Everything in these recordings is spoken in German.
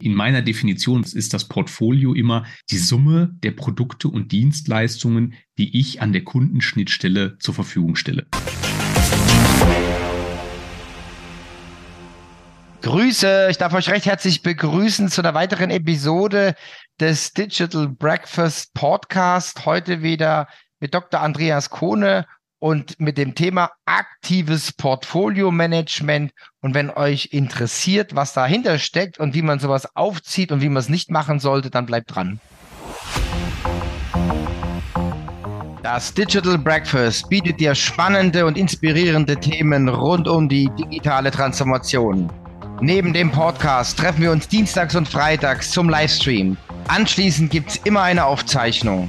In meiner Definition ist das Portfolio immer die Summe der Produkte und Dienstleistungen, die ich an der Kundenschnittstelle zur Verfügung stelle. Grüße, ich darf euch recht herzlich begrüßen zu einer weiteren Episode des Digital Breakfast Podcast. Heute wieder mit Dr. Andreas Kohne und mit dem Thema aktives Portfolio-Management. Und wenn euch interessiert, was dahinter steckt und wie man sowas aufzieht und wie man es nicht machen sollte, dann bleibt dran. Das Digital Breakfast bietet dir spannende und inspirierende Themen rund um die digitale Transformation. Neben dem Podcast treffen wir uns dienstags und freitags zum Livestream. Anschließend gibt es immer eine Aufzeichnung.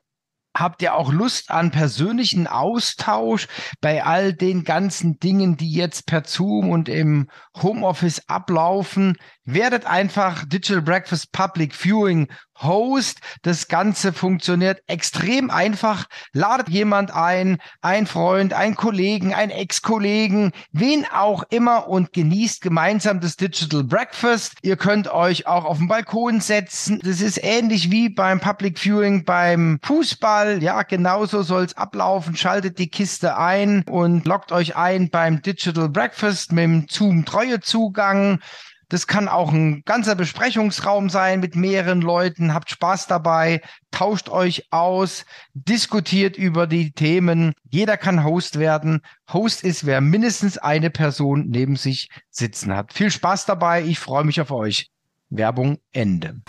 Habt ihr auch Lust an persönlichen Austausch bei all den ganzen Dingen, die jetzt per Zoom und im Homeoffice ablaufen? Werdet einfach Digital Breakfast Public Viewing Host. Das Ganze funktioniert extrem einfach. Ladet jemand ein, ein Freund, ein Kollegen, ein Ex-Kollegen, wen auch immer und genießt gemeinsam das Digital Breakfast. Ihr könnt euch auch auf den Balkon setzen. Das ist ähnlich wie beim Public Viewing beim Fußball. Ja, genauso soll es ablaufen. Schaltet die Kiste ein und loggt euch ein beim Digital Breakfast mit dem Zoom-Treue-Zugang. Das kann auch ein ganzer Besprechungsraum sein mit mehreren Leuten. Habt Spaß dabei, tauscht euch aus, diskutiert über die Themen. Jeder kann Host werden. Host ist, wer mindestens eine Person neben sich sitzen hat. Viel Spaß dabei. Ich freue mich auf euch. Werbung Ende.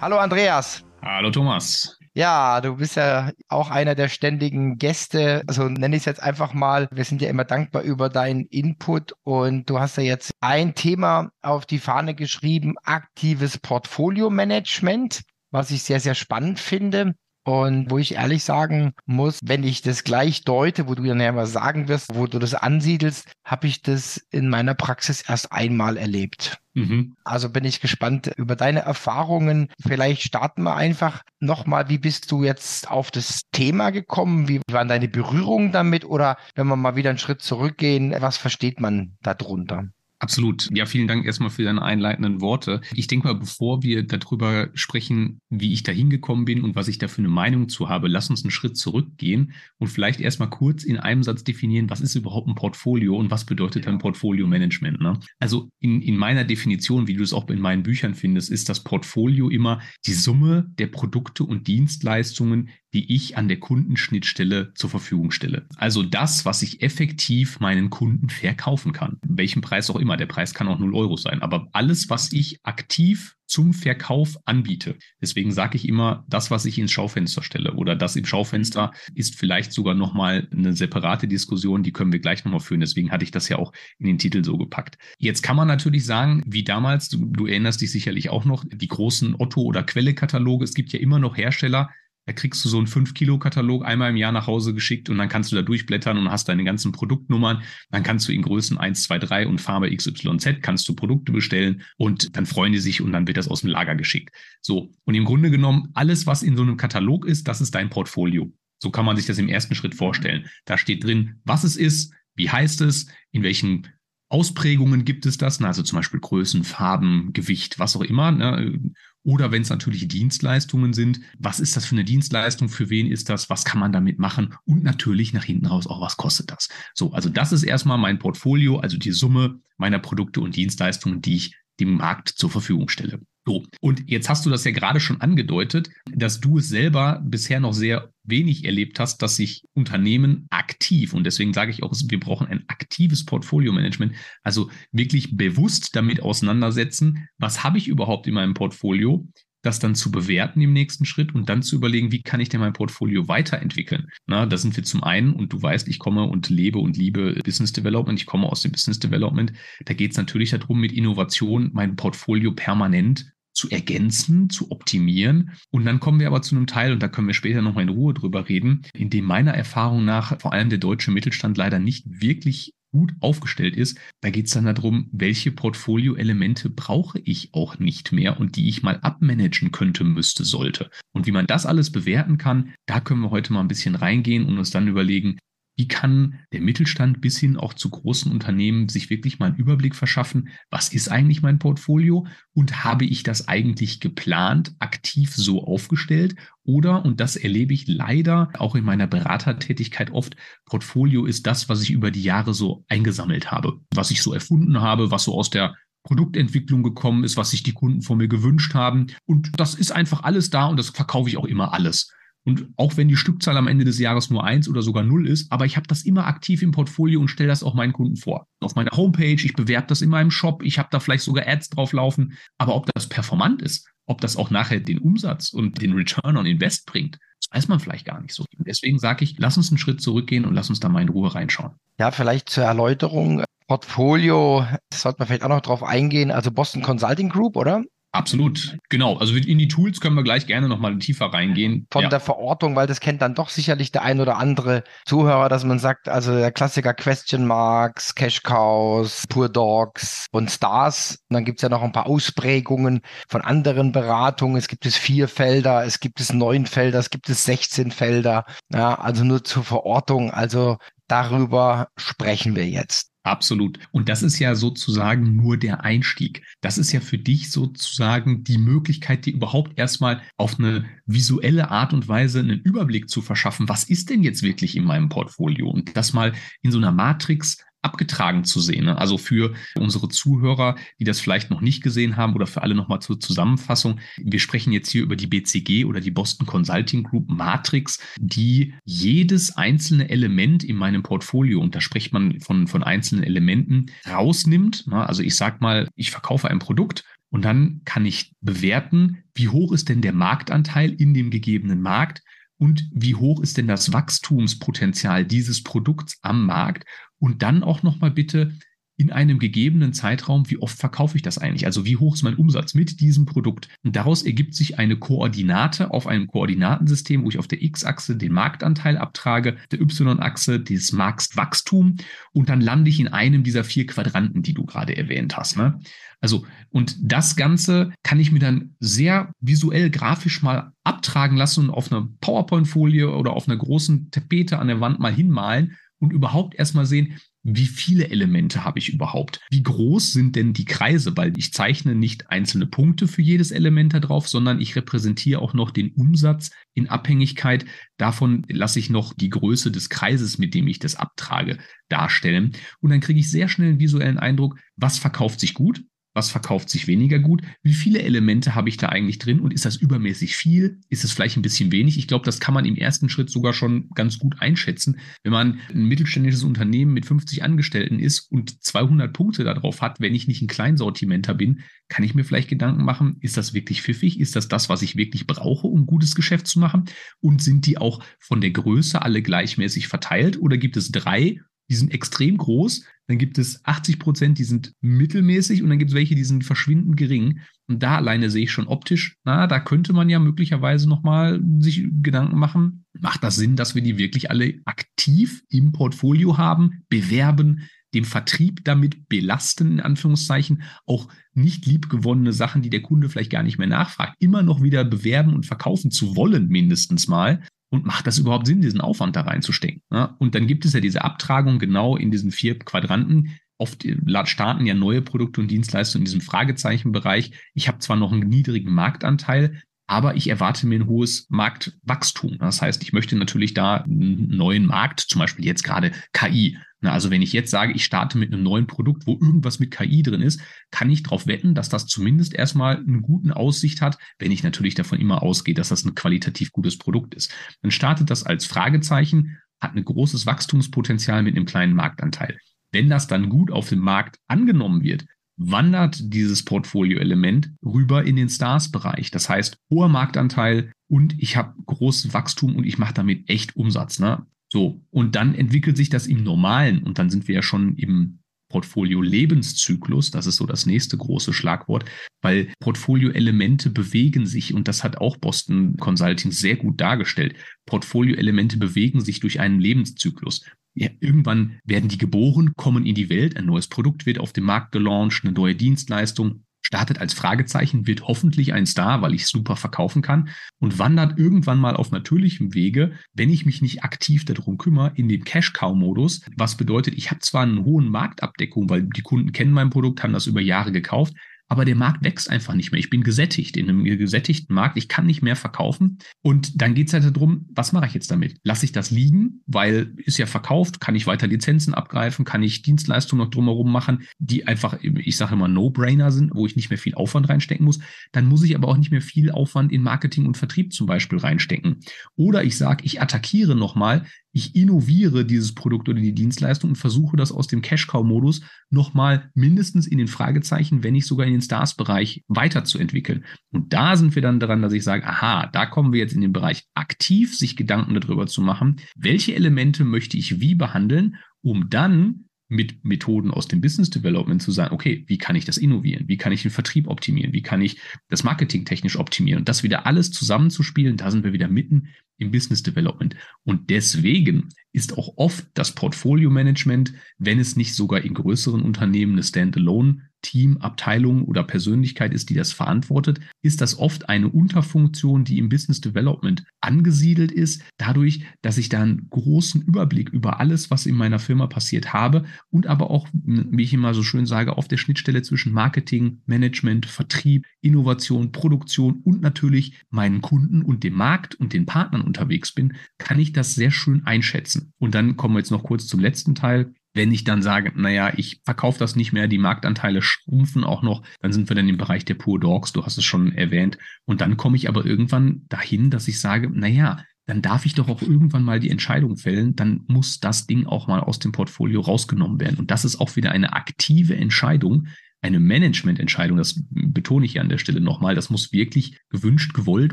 Hallo Andreas. Hallo Thomas. Ja, du bist ja auch einer der ständigen Gäste, also nenne ich es jetzt einfach mal. Wir sind ja immer dankbar über deinen Input und du hast ja jetzt ein Thema auf die Fahne geschrieben, aktives Portfolio-Management, was ich sehr, sehr spannend finde. Und wo ich ehrlich sagen muss, wenn ich das gleich deute, wo du ja mal sagen wirst, wo du das ansiedelst, habe ich das in meiner Praxis erst einmal erlebt. Mhm. Also bin ich gespannt über deine Erfahrungen. Vielleicht starten wir einfach nochmal. Wie bist du jetzt auf das Thema gekommen? Wie waren deine Berührungen damit? Oder wenn wir mal wieder einen Schritt zurückgehen, was versteht man darunter? Absolut. Ja, vielen Dank erstmal für deine einleitenden Worte. Ich denke mal, bevor wir darüber sprechen, wie ich da hingekommen bin und was ich da für eine Meinung zu habe, lass uns einen Schritt zurückgehen und vielleicht erstmal kurz in einem Satz definieren, was ist überhaupt ein Portfolio und was bedeutet dann Portfolio-Management. Ne? Also in, in meiner Definition, wie du es auch in meinen Büchern findest, ist das Portfolio immer die Summe der Produkte und Dienstleistungen, die ich an der Kundenschnittstelle zur Verfügung stelle. Also das, was ich effektiv meinen Kunden verkaufen kann. Welchen Preis auch immer. Der Preis kann auch 0 Euro sein. Aber alles, was ich aktiv zum Verkauf anbiete. Deswegen sage ich immer, das, was ich ins Schaufenster stelle oder das im Schaufenster ist vielleicht sogar nochmal eine separate Diskussion, die können wir gleich nochmal führen. Deswegen hatte ich das ja auch in den Titel so gepackt. Jetzt kann man natürlich sagen, wie damals, du, du erinnerst dich sicherlich auch noch, die großen Otto- oder Quelle-Kataloge. Es gibt ja immer noch Hersteller, da kriegst du so einen 5-Kilo-Katalog einmal im Jahr nach Hause geschickt und dann kannst du da durchblättern und hast deine ganzen Produktnummern. Dann kannst du in Größen 1, 2, 3 und Farbe XYZ kannst du Produkte bestellen und dann freuen die sich und dann wird das aus dem Lager geschickt. So. Und im Grunde genommen, alles, was in so einem Katalog ist, das ist dein Portfolio. So kann man sich das im ersten Schritt vorstellen. Da steht drin, was es ist, wie heißt es, in welchen Ausprägungen gibt es das, also zum Beispiel Größen, Farben, Gewicht, was auch immer. Ne? Oder wenn es natürlich Dienstleistungen sind, was ist das für eine Dienstleistung, für wen ist das, was kann man damit machen und natürlich nach hinten raus auch, was kostet das. So, also das ist erstmal mein Portfolio, also die Summe meiner Produkte und Dienstleistungen, die ich dem Markt zur Verfügung stelle. So, und jetzt hast du das ja gerade schon angedeutet, dass du es selber bisher noch sehr wenig erlebt hast, dass sich Unternehmen aktiv, und deswegen sage ich auch, wir brauchen ein aktives Portfolio-Management, also wirklich bewusst damit auseinandersetzen, was habe ich überhaupt in meinem Portfolio, das dann zu bewerten im nächsten Schritt und dann zu überlegen, wie kann ich denn mein Portfolio weiterentwickeln. Na, da sind wir zum einen, und du weißt, ich komme und lebe und liebe Business Development, ich komme aus dem Business Development, da geht es natürlich darum, mit Innovation mein Portfolio permanent zu ergänzen, zu optimieren. Und dann kommen wir aber zu einem Teil, und da können wir später nochmal in Ruhe drüber reden, in dem meiner Erfahrung nach vor allem der deutsche Mittelstand leider nicht wirklich gut aufgestellt ist, da geht es dann darum, welche Portfolio-Elemente brauche ich auch nicht mehr und die ich mal abmanagen könnte, müsste, sollte. Und wie man das alles bewerten kann, da können wir heute mal ein bisschen reingehen und uns dann überlegen, wie kann der Mittelstand bis hin auch zu großen Unternehmen sich wirklich mal einen Überblick verschaffen? Was ist eigentlich mein Portfolio? Und habe ich das eigentlich geplant, aktiv so aufgestellt? Oder, und das erlebe ich leider auch in meiner Beratertätigkeit oft, Portfolio ist das, was ich über die Jahre so eingesammelt habe, was ich so erfunden habe, was so aus der Produktentwicklung gekommen ist, was sich die Kunden von mir gewünscht haben. Und das ist einfach alles da und das verkaufe ich auch immer alles. Und auch wenn die Stückzahl am Ende des Jahres nur eins oder sogar null ist, aber ich habe das immer aktiv im Portfolio und stelle das auch meinen Kunden vor. Auf meiner Homepage, ich bewerbe das in meinem Shop, ich habe da vielleicht sogar Ads drauf laufen. Aber ob das performant ist, ob das auch nachher den Umsatz und den Return on Invest bringt, das weiß man vielleicht gar nicht so. Und deswegen sage ich, lass uns einen Schritt zurückgehen und lass uns da mal in Ruhe reinschauen. Ja, vielleicht zur Erläuterung. Portfolio, das sollte man vielleicht auch noch drauf eingehen. Also Boston Consulting Group, oder? Absolut, genau. Also in die Tools können wir gleich gerne nochmal tiefer reingehen. Von ja. der Verortung, weil das kennt dann doch sicherlich der ein oder andere Zuhörer, dass man sagt, also der Klassiker Question Marks, Cash Cows, Pure Dogs und Stars. Und dann gibt es ja noch ein paar Ausprägungen von anderen Beratungen. Es gibt es vier Felder, es gibt es neun Felder, es gibt es 16 Felder. Ja, also nur zur Verortung. Also darüber sprechen wir jetzt. Absolut. Und das ist ja sozusagen nur der Einstieg. Das ist ja für dich sozusagen die Möglichkeit, dir überhaupt erstmal auf eine visuelle Art und Weise einen Überblick zu verschaffen. Was ist denn jetzt wirklich in meinem Portfolio? Und das mal in so einer Matrix abgetragen zu sehen. Ne? Also für unsere Zuhörer, die das vielleicht noch nicht gesehen haben oder für alle nochmal zur Zusammenfassung. Wir sprechen jetzt hier über die BCG oder die Boston Consulting Group Matrix, die jedes einzelne Element in meinem Portfolio, und da spricht man von, von einzelnen Elementen, rausnimmt. Ne? Also ich sage mal, ich verkaufe ein Produkt und dann kann ich bewerten, wie hoch ist denn der Marktanteil in dem gegebenen Markt und wie hoch ist denn das Wachstumspotenzial dieses Produkts am Markt und dann auch nochmal bitte in einem gegebenen Zeitraum, wie oft verkaufe ich das eigentlich? Also wie hoch ist mein Umsatz mit diesem Produkt? Und daraus ergibt sich eine Koordinate auf einem Koordinatensystem, wo ich auf der X-Achse den Marktanteil abtrage, der Y-Achse das Marktwachstum und dann lande ich in einem dieser vier Quadranten, die du gerade erwähnt hast. Ne? Also, und das Ganze kann ich mir dann sehr visuell, grafisch mal abtragen lassen und auf einer PowerPoint-Folie oder auf einer großen Tapete an der Wand mal hinmalen und überhaupt erstmal sehen, wie viele Elemente habe ich überhaupt? Wie groß sind denn die Kreise? Weil ich zeichne nicht einzelne Punkte für jedes Element da drauf, sondern ich repräsentiere auch noch den Umsatz in Abhängigkeit davon lasse ich noch die Größe des Kreises, mit dem ich das abtrage, darstellen. Und dann kriege ich sehr schnell einen visuellen Eindruck, was verkauft sich gut, was verkauft sich weniger gut, wie viele Elemente habe ich da eigentlich drin und ist das übermäßig viel, ist es vielleicht ein bisschen wenig. Ich glaube, das kann man im ersten Schritt sogar schon ganz gut einschätzen. Wenn man ein mittelständisches Unternehmen mit 50 Angestellten ist und 200 Punkte darauf hat, wenn ich nicht ein Kleinsortimenter bin, kann ich mir vielleicht Gedanken machen, ist das wirklich pfiffig? Ist das das, was ich wirklich brauche, um gutes Geschäft zu machen? Und sind die auch von der Größe alle gleichmäßig verteilt oder gibt es drei die sind extrem groß. Dann gibt es 80 Prozent, die sind mittelmäßig und dann gibt es welche, die sind verschwindend gering. Und da alleine sehe ich schon optisch, na, da könnte man ja möglicherweise nochmal sich Gedanken machen. Macht das Sinn, dass wir die wirklich alle aktiv im Portfolio haben, bewerben, den Vertrieb damit belasten, in Anführungszeichen, auch nicht liebgewonnene Sachen, die der Kunde vielleicht gar nicht mehr nachfragt, immer noch wieder bewerben und verkaufen zu wollen, mindestens mal. Und macht das überhaupt Sinn, diesen Aufwand da reinzustecken? Ja? Und dann gibt es ja diese Abtragung genau in diesen vier Quadranten. Oft äh, starten ja neue Produkte und Dienstleistungen in diesem Fragezeichenbereich. Ich habe zwar noch einen niedrigen Marktanteil, aber ich erwarte mir ein hohes Marktwachstum. Das heißt, ich möchte natürlich da einen neuen Markt, zum Beispiel jetzt gerade KI. Also wenn ich jetzt sage, ich starte mit einem neuen Produkt, wo irgendwas mit KI drin ist, kann ich darauf wetten, dass das zumindest erstmal eine gute Aussicht hat, wenn ich natürlich davon immer ausgehe, dass das ein qualitativ gutes Produkt ist. Dann startet das als Fragezeichen, hat ein großes Wachstumspotenzial mit einem kleinen Marktanteil. Wenn das dann gut auf dem Markt angenommen wird, wandert dieses Portfolio-Element rüber in den Stars-Bereich. Das heißt, hoher Marktanteil und ich habe großes Wachstum und ich mache damit echt Umsatz. Ne? So, und dann entwickelt sich das im Normalen und dann sind wir ja schon im Portfolio-Lebenszyklus, das ist so das nächste große Schlagwort, weil Portfolio-Elemente bewegen sich und das hat auch Boston Consulting sehr gut dargestellt. Portfolio-Elemente bewegen sich durch einen Lebenszyklus. Ja, irgendwann werden die geboren, kommen in die Welt, ein neues Produkt wird auf den Markt gelauncht, eine neue Dienstleistung startet als Fragezeichen, wird hoffentlich ein Star, weil ich super verkaufen kann und wandert irgendwann mal auf natürlichem Wege, wenn ich mich nicht aktiv darum kümmere, in den Cash-Cow-Modus. Was bedeutet, ich habe zwar eine hohe Marktabdeckung, weil die Kunden kennen mein Produkt, haben das über Jahre gekauft, aber der Markt wächst einfach nicht mehr. Ich bin gesättigt in einem gesättigten Markt, ich kann nicht mehr verkaufen. Und dann geht es halt darum, was mache ich jetzt damit? Lasse ich das liegen, weil ist ja verkauft, kann ich weiter Lizenzen abgreifen, kann ich Dienstleistungen noch drumherum machen, die einfach, ich sage immer, No-Brainer sind, wo ich nicht mehr viel Aufwand reinstecken muss. Dann muss ich aber auch nicht mehr viel Aufwand in Marketing und Vertrieb zum Beispiel reinstecken. Oder ich sage, ich attackiere nochmal ich innoviere dieses Produkt oder die Dienstleistung und versuche das aus dem Cash-Cow-Modus nochmal mindestens in den Fragezeichen, wenn nicht sogar in den Stars-Bereich weiterzuentwickeln. Und da sind wir dann daran, dass ich sage, aha, da kommen wir jetzt in den Bereich aktiv, sich Gedanken darüber zu machen, welche Elemente möchte ich wie behandeln, um dann mit Methoden aus dem Business Development zu sagen, okay, wie kann ich das innovieren? Wie kann ich den Vertrieb optimieren? Wie kann ich das Marketing technisch optimieren? Und das wieder alles zusammenzuspielen, da sind wir wieder mitten im Business Development. Und deswegen ist auch oft das Portfolio Management, wenn es nicht sogar in größeren Unternehmen eine Standalone Team, Abteilung oder Persönlichkeit ist, die das verantwortet, ist das oft eine Unterfunktion, die im Business Development angesiedelt ist, dadurch, dass ich da einen großen Überblick über alles, was in meiner Firma passiert habe und aber auch, wie ich immer so schön sage, auf der Schnittstelle zwischen Marketing, Management, Vertrieb, Innovation, Produktion und natürlich meinen Kunden und dem Markt und den Partnern unterwegs bin, kann ich das sehr schön einschätzen. Und dann kommen wir jetzt noch kurz zum letzten Teil. Wenn ich dann sage, naja, ich verkaufe das nicht mehr, die Marktanteile schrumpfen auch noch, dann sind wir dann im Bereich der Pure Dogs, du hast es schon erwähnt. Und dann komme ich aber irgendwann dahin, dass ich sage, naja, dann darf ich doch auch irgendwann mal die Entscheidung fällen, dann muss das Ding auch mal aus dem Portfolio rausgenommen werden. Und das ist auch wieder eine aktive Entscheidung, eine Managemententscheidung, das betone ich hier an der Stelle nochmal, das muss wirklich gewünscht, gewollt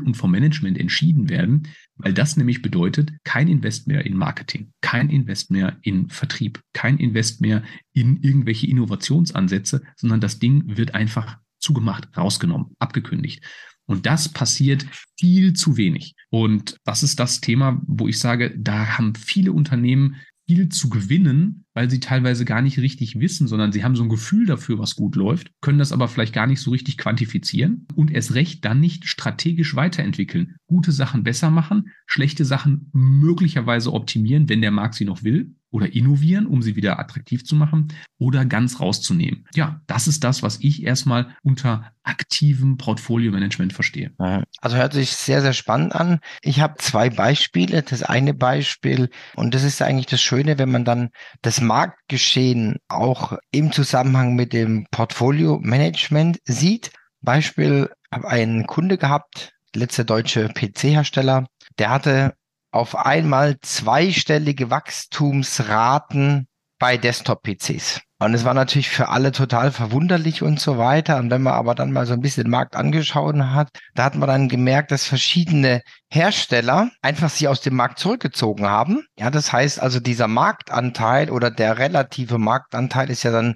und vom Management entschieden werden, weil das nämlich bedeutet, kein Invest mehr in Marketing, kein Invest mehr in Vertrieb, kein Invest mehr in irgendwelche Innovationsansätze, sondern das Ding wird einfach zugemacht, rausgenommen, abgekündigt. Und das passiert viel zu wenig. Und das ist das Thema, wo ich sage, da haben viele Unternehmen viel zu gewinnen, weil sie teilweise gar nicht richtig wissen, sondern sie haben so ein Gefühl dafür, was gut läuft, können das aber vielleicht gar nicht so richtig quantifizieren und erst recht dann nicht strategisch weiterentwickeln. Gute Sachen besser machen, schlechte Sachen möglicherweise optimieren, wenn der Markt sie noch will oder innovieren, um sie wieder attraktiv zu machen oder ganz rauszunehmen. Ja, das ist das, was ich erstmal unter aktivem Portfolio-Management verstehe. Also hört sich sehr, sehr spannend an. Ich habe zwei Beispiele. Das eine Beispiel, und das ist eigentlich das Schöne, wenn man dann das Marktgeschehen auch im Zusammenhang mit dem Portfolio-Management sieht. Beispiel, habe einen Kunde gehabt, letzter deutsche PC-Hersteller, der hatte auf einmal zweistellige Wachstumsraten bei Desktop-PCs. Und es war natürlich für alle total verwunderlich und so weiter. Und wenn man aber dann mal so ein bisschen den Markt angeschaut hat, da hat man dann gemerkt, dass verschiedene Hersteller einfach sich aus dem Markt zurückgezogen haben. Ja, das heißt also, dieser Marktanteil oder der relative Marktanteil ist ja dann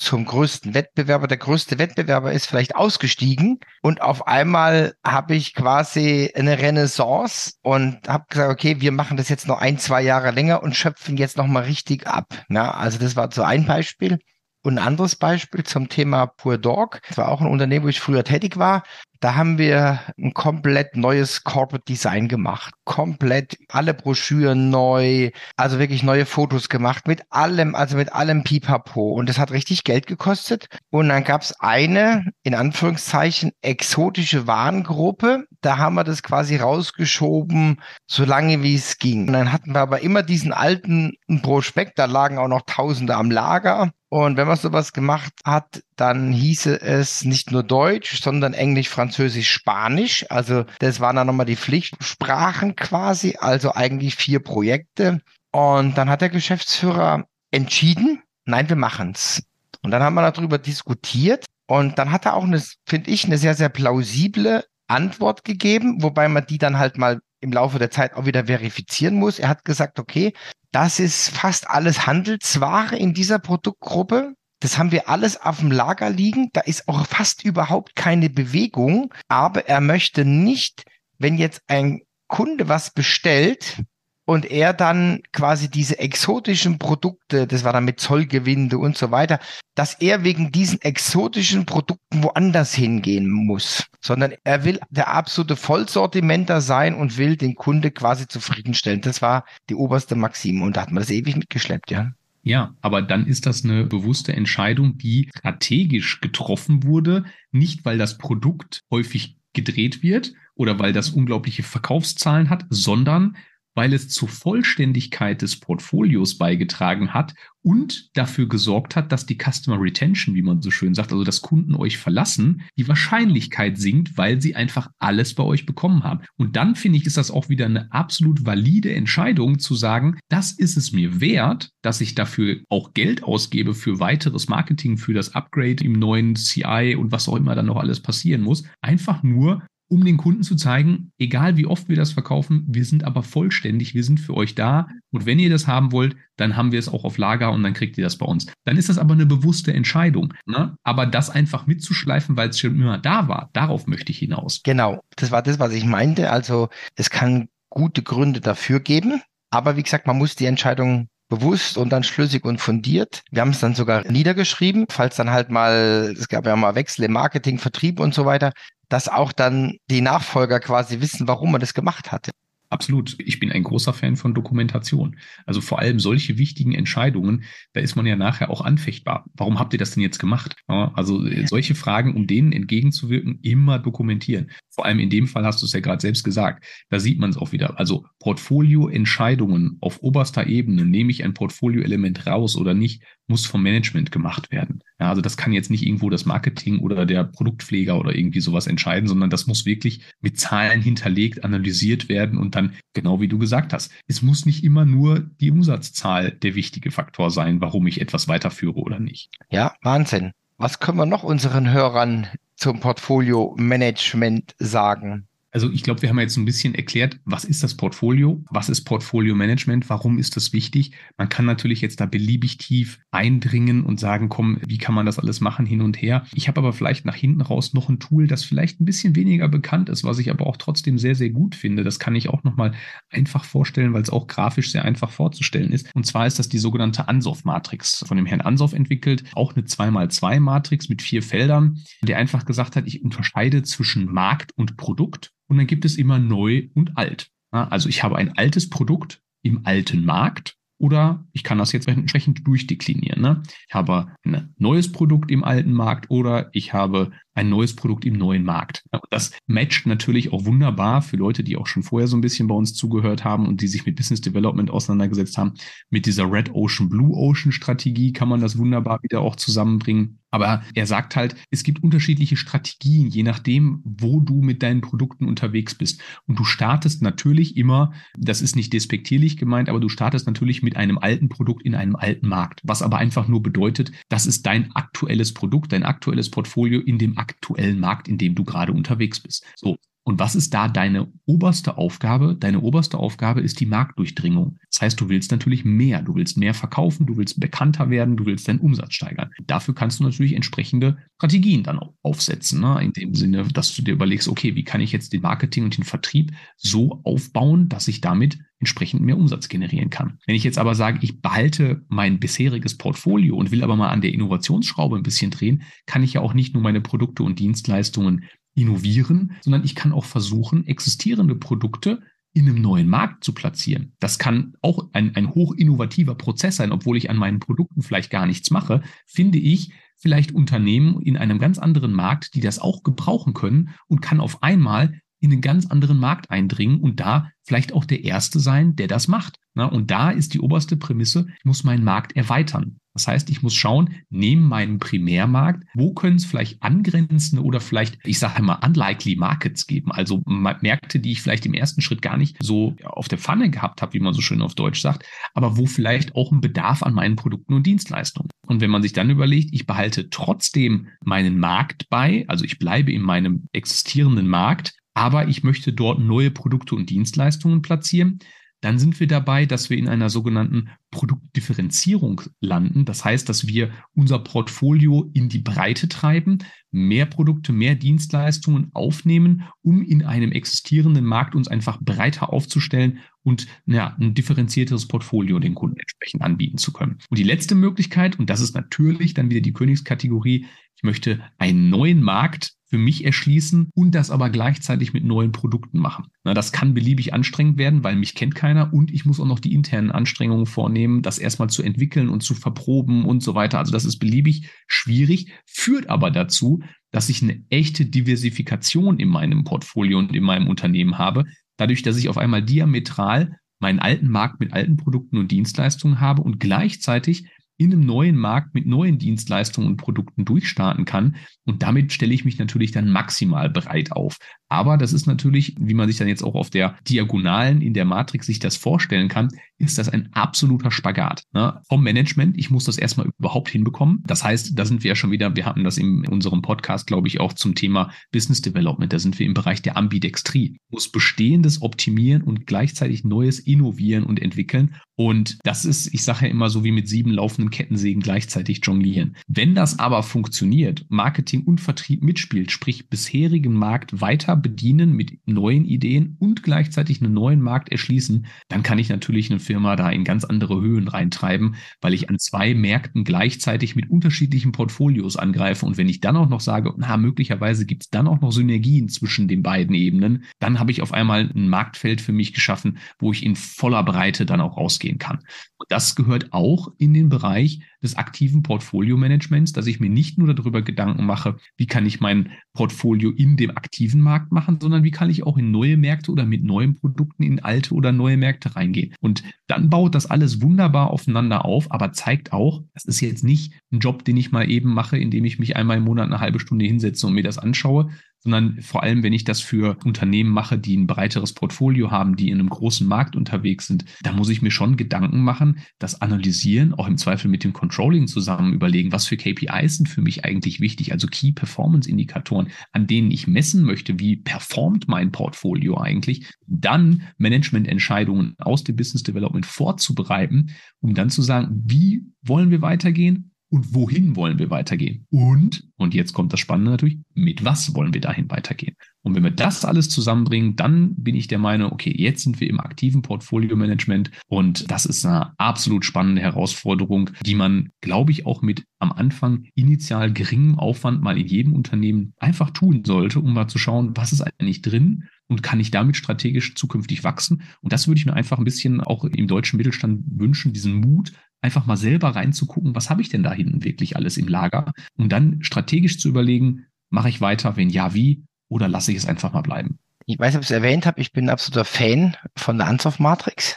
zum größten Wettbewerber. Der größte Wettbewerber ist vielleicht ausgestiegen und auf einmal habe ich quasi eine Renaissance und habe gesagt, okay, wir machen das jetzt noch ein, zwei Jahre länger und schöpfen jetzt noch mal richtig ab. Ja, also das war so ein Beispiel. Und ein anderes Beispiel zum Thema Pure Dog. Das war auch ein Unternehmen, wo ich früher tätig war. Da haben wir ein komplett neues Corporate Design gemacht. Komplett alle Broschüren neu, also wirklich neue Fotos gemacht mit allem, also mit allem Pipapo. Und das hat richtig Geld gekostet. Und dann gab es eine, in Anführungszeichen, exotische Warengruppe. Da haben wir das quasi rausgeschoben, so lange wie es ging. Und dann hatten wir aber immer diesen alten Prospekt, da lagen auch noch Tausende am Lager. Und wenn man sowas gemacht hat, dann hieße es nicht nur Deutsch, sondern Englisch, Französisch, Spanisch. Also das waren dann nochmal die Pflichtsprachen quasi, also eigentlich vier Projekte. Und dann hat der Geschäftsführer entschieden, nein, wir machen's. Und dann haben wir darüber diskutiert und dann hat er auch eine, finde ich, eine sehr, sehr plausible Antwort gegeben, wobei man die dann halt mal im Laufe der Zeit auch wieder verifizieren muss. Er hat gesagt, okay, das ist fast alles Handelsware in dieser Produktgruppe. Das haben wir alles auf dem Lager liegen. Da ist auch fast überhaupt keine Bewegung. Aber er möchte nicht, wenn jetzt ein Kunde was bestellt, und er dann quasi diese exotischen Produkte, das war dann mit Zollgewinde und so weiter, dass er wegen diesen exotischen Produkten woanders hingehen muss, sondern er will der absolute Vollsortimenter sein und will den Kunde quasi zufriedenstellen. Das war die oberste Maxime und da hat man das ewig mitgeschleppt, ja. Ja, aber dann ist das eine bewusste Entscheidung, die strategisch getroffen wurde, nicht weil das Produkt häufig gedreht wird oder weil das unglaubliche Verkaufszahlen hat, sondern weil es zur Vollständigkeit des Portfolios beigetragen hat und dafür gesorgt hat, dass die Customer Retention, wie man so schön sagt, also dass Kunden euch verlassen, die Wahrscheinlichkeit sinkt, weil sie einfach alles bei euch bekommen haben. Und dann finde ich, ist das auch wieder eine absolut valide Entscheidung zu sagen, das ist es mir wert, dass ich dafür auch Geld ausgebe für weiteres Marketing, für das Upgrade im neuen CI und was auch immer dann noch alles passieren muss. Einfach nur, um den Kunden zu zeigen, egal wie oft wir das verkaufen, wir sind aber vollständig, wir sind für euch da. Und wenn ihr das haben wollt, dann haben wir es auch auf Lager und dann kriegt ihr das bei uns. Dann ist das aber eine bewusste Entscheidung. Ne? Aber das einfach mitzuschleifen, weil es schon immer da war, darauf möchte ich hinaus. Genau, das war das, was ich meinte. Also es kann gute Gründe dafür geben. Aber wie gesagt, man muss die Entscheidung bewusst und dann schlüssig und fundiert. Wir haben es dann sogar niedergeschrieben, falls dann halt mal, es gab ja mal Wechsel im Marketing, Vertrieb und so weiter, dass auch dann die Nachfolger quasi wissen, warum man das gemacht hatte. Absolut. Ich bin ein großer Fan von Dokumentation. Also vor allem solche wichtigen Entscheidungen, da ist man ja nachher auch anfechtbar. Warum habt ihr das denn jetzt gemacht? Also ja. solche Fragen, um denen entgegenzuwirken, immer dokumentieren. Vor allem in dem Fall hast du es ja gerade selbst gesagt. Da sieht man es auch wieder. Also Portfolioentscheidungen auf oberster Ebene, nehme ich ein Portfolioelement raus oder nicht, muss vom Management gemacht werden. Ja, also das kann jetzt nicht irgendwo das Marketing oder der Produktpfleger oder irgendwie sowas entscheiden, sondern das muss wirklich mit Zahlen hinterlegt, analysiert werden und dann, genau wie du gesagt hast, es muss nicht immer nur die Umsatzzahl der wichtige Faktor sein, warum ich etwas weiterführe oder nicht. Ja, Wahnsinn. Was können wir noch unseren Hörern zum Portfolio Management sagen? Also ich glaube, wir haben jetzt ein bisschen erklärt, was ist das Portfolio, was ist Portfolio Management, warum ist das wichtig. Man kann natürlich jetzt da beliebig tief eindringen und sagen, komm, wie kann man das alles machen hin und her. Ich habe aber vielleicht nach hinten raus noch ein Tool, das vielleicht ein bisschen weniger bekannt ist, was ich aber auch trotzdem sehr, sehr gut finde. Das kann ich auch nochmal einfach vorstellen, weil es auch grafisch sehr einfach vorzustellen ist. Und zwar ist das die sogenannte Ansoff-Matrix von dem Herrn Ansoff entwickelt. Auch eine 2x2-Matrix mit vier Feldern, der einfach gesagt hat, ich unterscheide zwischen Markt und Produkt und dann gibt es immer neu und alt. Also ich habe ein altes Produkt im alten Markt oder ich kann das jetzt entsprechend durchdeklinieren. Ne? Ich habe ein neues Produkt im alten Markt oder ich habe ein neues Produkt im neuen Markt. Das matcht natürlich auch wunderbar für Leute, die auch schon vorher so ein bisschen bei uns zugehört haben und die sich mit Business Development auseinandergesetzt haben. Mit dieser Red Ocean, Blue Ocean Strategie kann man das wunderbar wieder auch zusammenbringen. Aber er sagt halt, es gibt unterschiedliche Strategien, je nachdem, wo du mit deinen Produkten unterwegs bist. Und du startest natürlich immer, das ist nicht despektierlich gemeint, aber du startest natürlich mit einem alten Produkt in einem alten Markt. Was aber einfach nur bedeutet, das ist dein aktuelles Produkt, dein aktuelles Portfolio in dem aktuellen Markt, in dem du gerade unterwegs bist. So. Und was ist da deine oberste Aufgabe? Deine oberste Aufgabe ist die Marktdurchdringung. Das heißt, du willst natürlich mehr. Du willst mehr verkaufen, du willst bekannter werden, du willst deinen Umsatz steigern. Dafür kannst du natürlich entsprechende Strategien dann aufsetzen. Ne? In dem Sinne, dass du dir überlegst, okay, wie kann ich jetzt den Marketing und den Vertrieb so aufbauen, dass ich damit entsprechend mehr Umsatz generieren kann. Wenn ich jetzt aber sage, ich behalte mein bisheriges Portfolio und will aber mal an der Innovationsschraube ein bisschen drehen, kann ich ja auch nicht nur meine Produkte und Dienstleistungen innovieren, sondern ich kann auch versuchen, existierende Produkte in einem neuen Markt zu platzieren. Das kann auch ein, ein hoch innovativer Prozess sein, obwohl ich an meinen Produkten vielleicht gar nichts mache, finde ich vielleicht Unternehmen in einem ganz anderen Markt, die das auch gebrauchen können und kann auf einmal in einen ganz anderen Markt eindringen und da vielleicht auch der Erste sein, der das macht. Und da ist die oberste Prämisse, ich muss meinen Markt erweitern. Das heißt, ich muss schauen, neben meinem Primärmarkt, wo können es vielleicht angrenzende oder vielleicht, ich sage mal, unlikely Markets geben, also Märkte, die ich vielleicht im ersten Schritt gar nicht so auf der Pfanne gehabt habe, wie man so schön auf Deutsch sagt, aber wo vielleicht auch ein Bedarf an meinen Produkten und Dienstleistungen. Und wenn man sich dann überlegt, ich behalte trotzdem meinen Markt bei, also ich bleibe in meinem existierenden Markt, aber ich möchte dort neue Produkte und Dienstleistungen platzieren, dann sind wir dabei, dass wir in einer sogenannten Produktdifferenzierung landen. Das heißt, dass wir unser Portfolio in die Breite treiben, mehr Produkte, mehr Dienstleistungen aufnehmen, um in einem existierenden Markt uns einfach breiter aufzustellen und ja, ein differenzierteres Portfolio den Kunden entsprechend anbieten zu können. Und die letzte Möglichkeit, und das ist natürlich dann wieder die Königskategorie, ich möchte einen neuen Markt für mich erschließen und das aber gleichzeitig mit neuen Produkten machen. Na, das kann beliebig anstrengend werden, weil mich kennt keiner und ich muss auch noch die internen Anstrengungen vornehmen, das erstmal zu entwickeln und zu verproben und so weiter. Also das ist beliebig schwierig, führt aber dazu, dass ich eine echte Diversifikation in meinem Portfolio und in meinem Unternehmen habe, dadurch, dass ich auf einmal diametral meinen alten Markt mit alten Produkten und Dienstleistungen habe und gleichzeitig in einem neuen Markt mit neuen Dienstleistungen und Produkten durchstarten kann. Und damit stelle ich mich natürlich dann maximal breit auf. Aber das ist natürlich, wie man sich dann jetzt auch auf der Diagonalen in der Matrix sich das vorstellen kann, ist das ein absoluter Spagat. Ne? Vom Management, ich muss das erstmal überhaupt hinbekommen. Das heißt, da sind wir ja schon wieder, wir hatten das in unserem Podcast, glaube ich, auch zum Thema Business Development. Da sind wir im Bereich der Ambidextrie. Muss Bestehendes optimieren und gleichzeitig Neues innovieren und entwickeln. Und das ist, ich sage ja immer so wie mit sieben laufenden Kettensägen gleichzeitig jonglieren. Wenn das aber funktioniert, Marketing und Vertrieb mitspielt, sprich bisherigen Markt weiter bedienen mit neuen Ideen und gleichzeitig einen neuen Markt erschließen, dann kann ich natürlich eine Firma da in ganz andere Höhen reintreiben, weil ich an zwei Märkten gleichzeitig mit unterschiedlichen Portfolios angreife. Und wenn ich dann auch noch sage, na, möglicherweise gibt es dann auch noch Synergien zwischen den beiden Ebenen, dann habe ich auf einmal ein Marktfeld für mich geschaffen, wo ich in voller Breite dann auch rausgehen kann. Und das gehört auch in den Bereich des aktiven Portfolio-Managements, dass ich mir nicht nur darüber Gedanken mache, wie kann ich mein Portfolio in dem aktiven Markt machen, sondern wie kann ich auch in neue Märkte oder mit neuen Produkten in alte oder neue Märkte reingehen. Und dann baut das alles wunderbar aufeinander auf, aber zeigt auch, das ist jetzt nicht ein Job, den ich mal eben mache, indem ich mich einmal im Monat eine halbe Stunde hinsetze und mir das anschaue, sondern vor allem, wenn ich das für Unternehmen mache, die ein breiteres Portfolio haben, die in einem großen Markt unterwegs sind, da muss ich mir schon Gedanken machen, das analysieren, auch im Zweifel mit dem Controlling zusammen überlegen, was für KPIs sind für mich eigentlich wichtig, also Key Performance Indikatoren, an denen ich messen möchte, wie performt mein Portfolio eigentlich, dann Managemententscheidungen aus dem Business Development vorzubereiten, um dann zu sagen, wie wollen wir weitergehen und wohin wollen wir weitergehen? Und, und jetzt kommt das Spannende natürlich, mit was wollen wir dahin weitergehen? Und wenn wir das alles zusammenbringen, dann bin ich der Meinung, okay, jetzt sind wir im aktiven Portfolio-Management und das ist eine absolut spannende Herausforderung, die man, glaube ich, auch mit am Anfang initial geringem Aufwand mal in jedem Unternehmen einfach tun sollte, um mal zu schauen, was ist eigentlich drin und kann ich damit strategisch zukünftig wachsen? Und das würde ich mir einfach ein bisschen auch im deutschen Mittelstand wünschen, diesen Mut, einfach mal selber reinzugucken, was habe ich denn da hinten wirklich alles im Lager, um dann strategisch zu überlegen, mache ich weiter, wenn ja, wie, oder lasse ich es einfach mal bleiben. Ich weiß, ob ich es erwähnt habe, ich bin ein absoluter Fan von der Ansoff Matrix,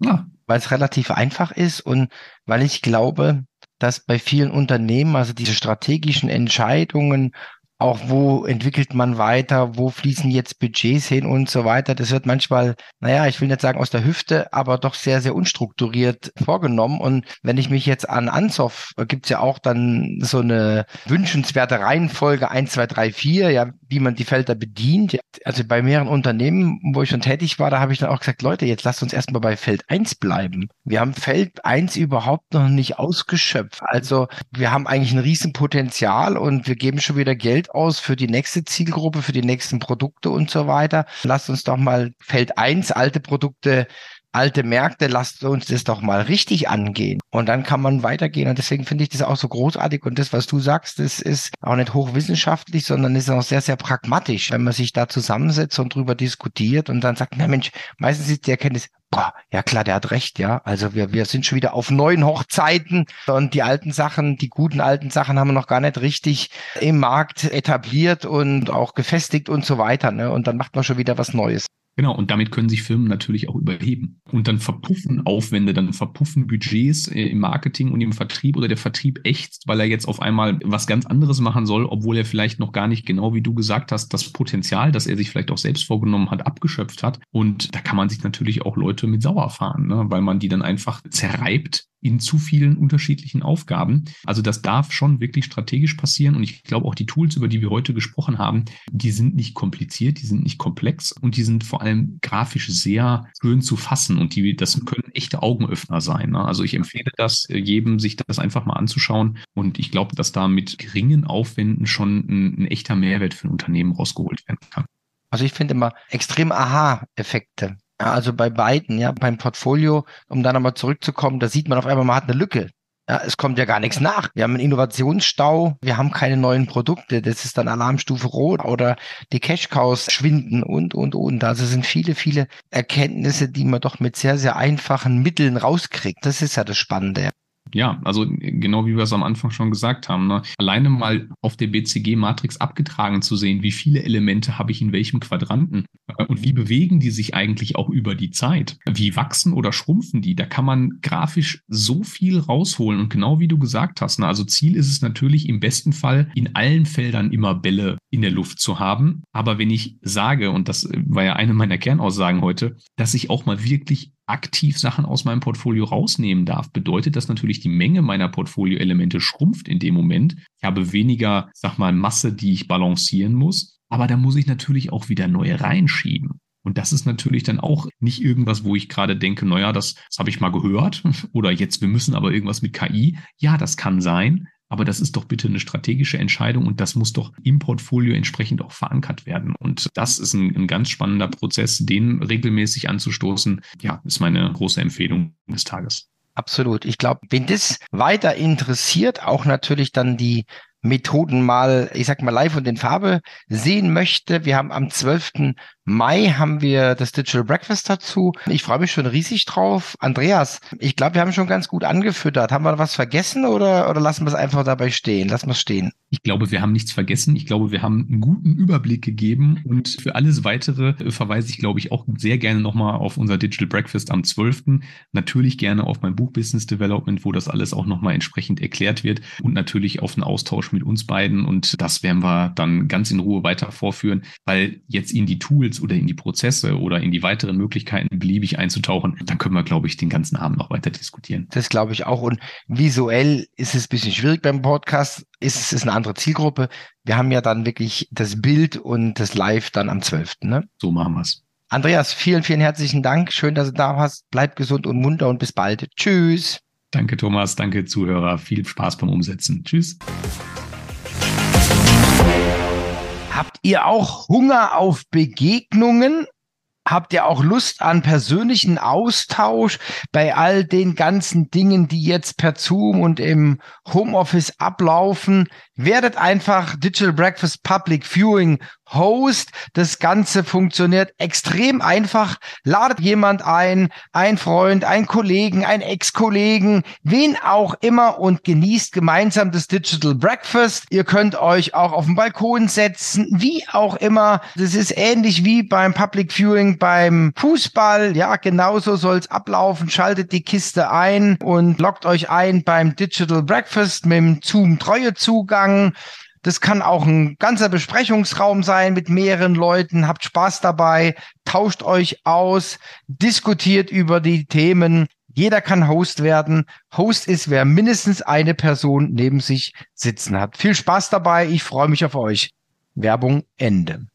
ja. weil es relativ einfach ist und weil ich glaube, dass bei vielen Unternehmen, also diese strategischen Entscheidungen auch wo entwickelt man weiter, wo fließen jetzt Budgets hin und so weiter. Das wird manchmal, naja, ich will nicht sagen aus der Hüfte, aber doch sehr, sehr unstrukturiert vorgenommen. Und wenn ich mich jetzt an Ansoff, gibt's ja auch dann so eine wünschenswerte Reihenfolge 1, 2, 3, 4, ja, wie man die Felder bedient. Also bei mehreren Unternehmen, wo ich schon tätig war, da habe ich dann auch gesagt, Leute, jetzt lasst uns erstmal bei Feld 1 bleiben. Wir haben Feld 1 überhaupt noch nicht ausgeschöpft. Also wir haben eigentlich ein Riesenpotenzial und wir geben schon wieder Geld aus für die nächste Zielgruppe, für die nächsten Produkte und so weiter. Lasst uns doch mal Feld eins alte Produkte alte Märkte, lasst uns das doch mal richtig angehen. Und dann kann man weitergehen. Und deswegen finde ich das auch so großartig. Und das, was du sagst, das ist auch nicht hochwissenschaftlich, sondern ist auch sehr, sehr pragmatisch, wenn man sich da zusammensetzt und drüber diskutiert und dann sagt, na Mensch, meistens ist die Erkenntnis, boah, ja klar, der hat recht, ja. Also wir, wir sind schon wieder auf neuen Hochzeiten und die alten Sachen, die guten alten Sachen haben wir noch gar nicht richtig im Markt etabliert und auch gefestigt und so weiter. Ne? Und dann macht man schon wieder was Neues. Genau, und damit können sich Firmen natürlich auch überheben. Und dann verpuffen Aufwände, dann verpuffen Budgets äh, im Marketing und im Vertrieb oder der Vertrieb ächzt, weil er jetzt auf einmal was ganz anderes machen soll, obwohl er vielleicht noch gar nicht genau, wie du gesagt hast, das Potenzial, das er sich vielleicht auch selbst vorgenommen hat, abgeschöpft hat. Und da kann man sich natürlich auch Leute mit sauer fahren, ne? weil man die dann einfach zerreibt in zu vielen unterschiedlichen Aufgaben. Also das darf schon wirklich strategisch passieren. Und ich glaube auch die Tools, über die wir heute gesprochen haben, die sind nicht kompliziert, die sind nicht komplex und die sind vor allem grafisch sehr schön zu fassen. Und die, das können echte Augenöffner sein. Ne? Also ich empfehle das jedem, sich das einfach mal anzuschauen. Und ich glaube, dass da mit geringen Aufwänden schon ein, ein echter Mehrwert für ein Unternehmen rausgeholt werden kann. Also ich finde immer extrem Aha-Effekte. Also bei beiden, ja, beim Portfolio, um dann nochmal zurückzukommen, da sieht man auf einmal, man hat eine Lücke. Ja, es kommt ja gar nichts nach. Wir haben einen Innovationsstau, wir haben keine neuen Produkte. Das ist dann Alarmstufe Rot oder die Cash-Cows schwinden und, und, und. Also sind viele, viele Erkenntnisse, die man doch mit sehr, sehr einfachen Mitteln rauskriegt. Das ist ja das Spannende. Ja, also genau wie wir es am Anfang schon gesagt haben, ne? alleine mal auf der BCG-Matrix abgetragen zu sehen, wie viele Elemente habe ich in welchem Quadranten äh, und wie bewegen die sich eigentlich auch über die Zeit? Wie wachsen oder schrumpfen die? Da kann man grafisch so viel rausholen und genau wie du gesagt hast, ne? also Ziel ist es natürlich im besten Fall in allen Feldern immer Bälle in der Luft zu haben. Aber wenn ich sage, und das war ja eine meiner Kernaussagen heute, dass ich auch mal wirklich aktiv Sachen aus meinem Portfolio rausnehmen darf, bedeutet das natürlich, die Menge meiner Portfolioelemente schrumpft in dem Moment. Ich habe weniger, sag mal, Masse, die ich balancieren muss. Aber da muss ich natürlich auch wieder neue reinschieben. Und das ist natürlich dann auch nicht irgendwas, wo ich gerade denke, naja, das, das habe ich mal gehört oder jetzt, wir müssen aber irgendwas mit KI. Ja, das kann sein, aber das ist doch bitte eine strategische Entscheidung und das muss doch im Portfolio entsprechend auch verankert werden. Und das ist ein, ein ganz spannender Prozess, den regelmäßig anzustoßen. Ja, ist meine große Empfehlung des Tages. Absolut. Ich glaube, wenn das weiter interessiert, auch natürlich dann die Methoden mal, ich sag mal, live und in Farbe sehen möchte. Wir haben am 12. Mai haben wir das Digital Breakfast dazu. Ich freue mich schon riesig drauf. Andreas, ich glaube, wir haben schon ganz gut angefüttert. Haben wir was vergessen oder, oder lassen wir es einfach dabei stehen? Lassen wir es stehen. Ich glaube, wir haben nichts vergessen. Ich glaube, wir haben einen guten Überblick gegeben und für alles weitere verweise ich, glaube ich, auch sehr gerne nochmal auf unser Digital Breakfast am 12. Natürlich gerne auf mein Buch Business Development, wo das alles auch nochmal entsprechend erklärt wird und natürlich auf einen Austausch mit uns beiden und das werden wir dann ganz in Ruhe weiter vorführen, weil jetzt in die Tools oder in die Prozesse oder in die weiteren Möglichkeiten beliebig einzutauchen, dann können wir, glaube ich, den ganzen Abend noch weiter diskutieren. Das glaube ich auch. Und visuell ist es ein bisschen schwierig beim Podcast. Ist es eine andere Zielgruppe. Wir haben ja dann wirklich das Bild und das Live dann am 12. Ne? So machen wir es. Andreas, vielen, vielen herzlichen Dank. Schön, dass du da warst. Bleib gesund und munter und bis bald. Tschüss. Danke, Thomas. Danke, Zuhörer. Viel Spaß beim Umsetzen. Tschüss. Habt ihr auch Hunger auf Begegnungen? Habt ihr auch Lust an persönlichen Austausch bei all den ganzen Dingen, die jetzt per Zoom und im Homeoffice ablaufen? Werdet einfach Digital Breakfast Public Viewing Host. Das Ganze funktioniert extrem einfach. Ladet jemand ein, ein Freund, ein Kollegen, ein Ex-Kollegen, wen auch immer und genießt gemeinsam das Digital Breakfast. Ihr könnt euch auch auf den Balkon setzen, wie auch immer. Das ist ähnlich wie beim Public Viewing beim Fußball. Ja, genauso soll es ablaufen. Schaltet die Kiste ein und loggt euch ein beim Digital Breakfast mit dem Zoom-Treue-Zugang. Das kann auch ein ganzer Besprechungsraum sein mit mehreren Leuten. Habt Spaß dabei, tauscht euch aus, diskutiert über die Themen. Jeder kann Host werden. Host ist, wer mindestens eine Person neben sich sitzen hat. Viel Spaß dabei. Ich freue mich auf euch. Werbung Ende.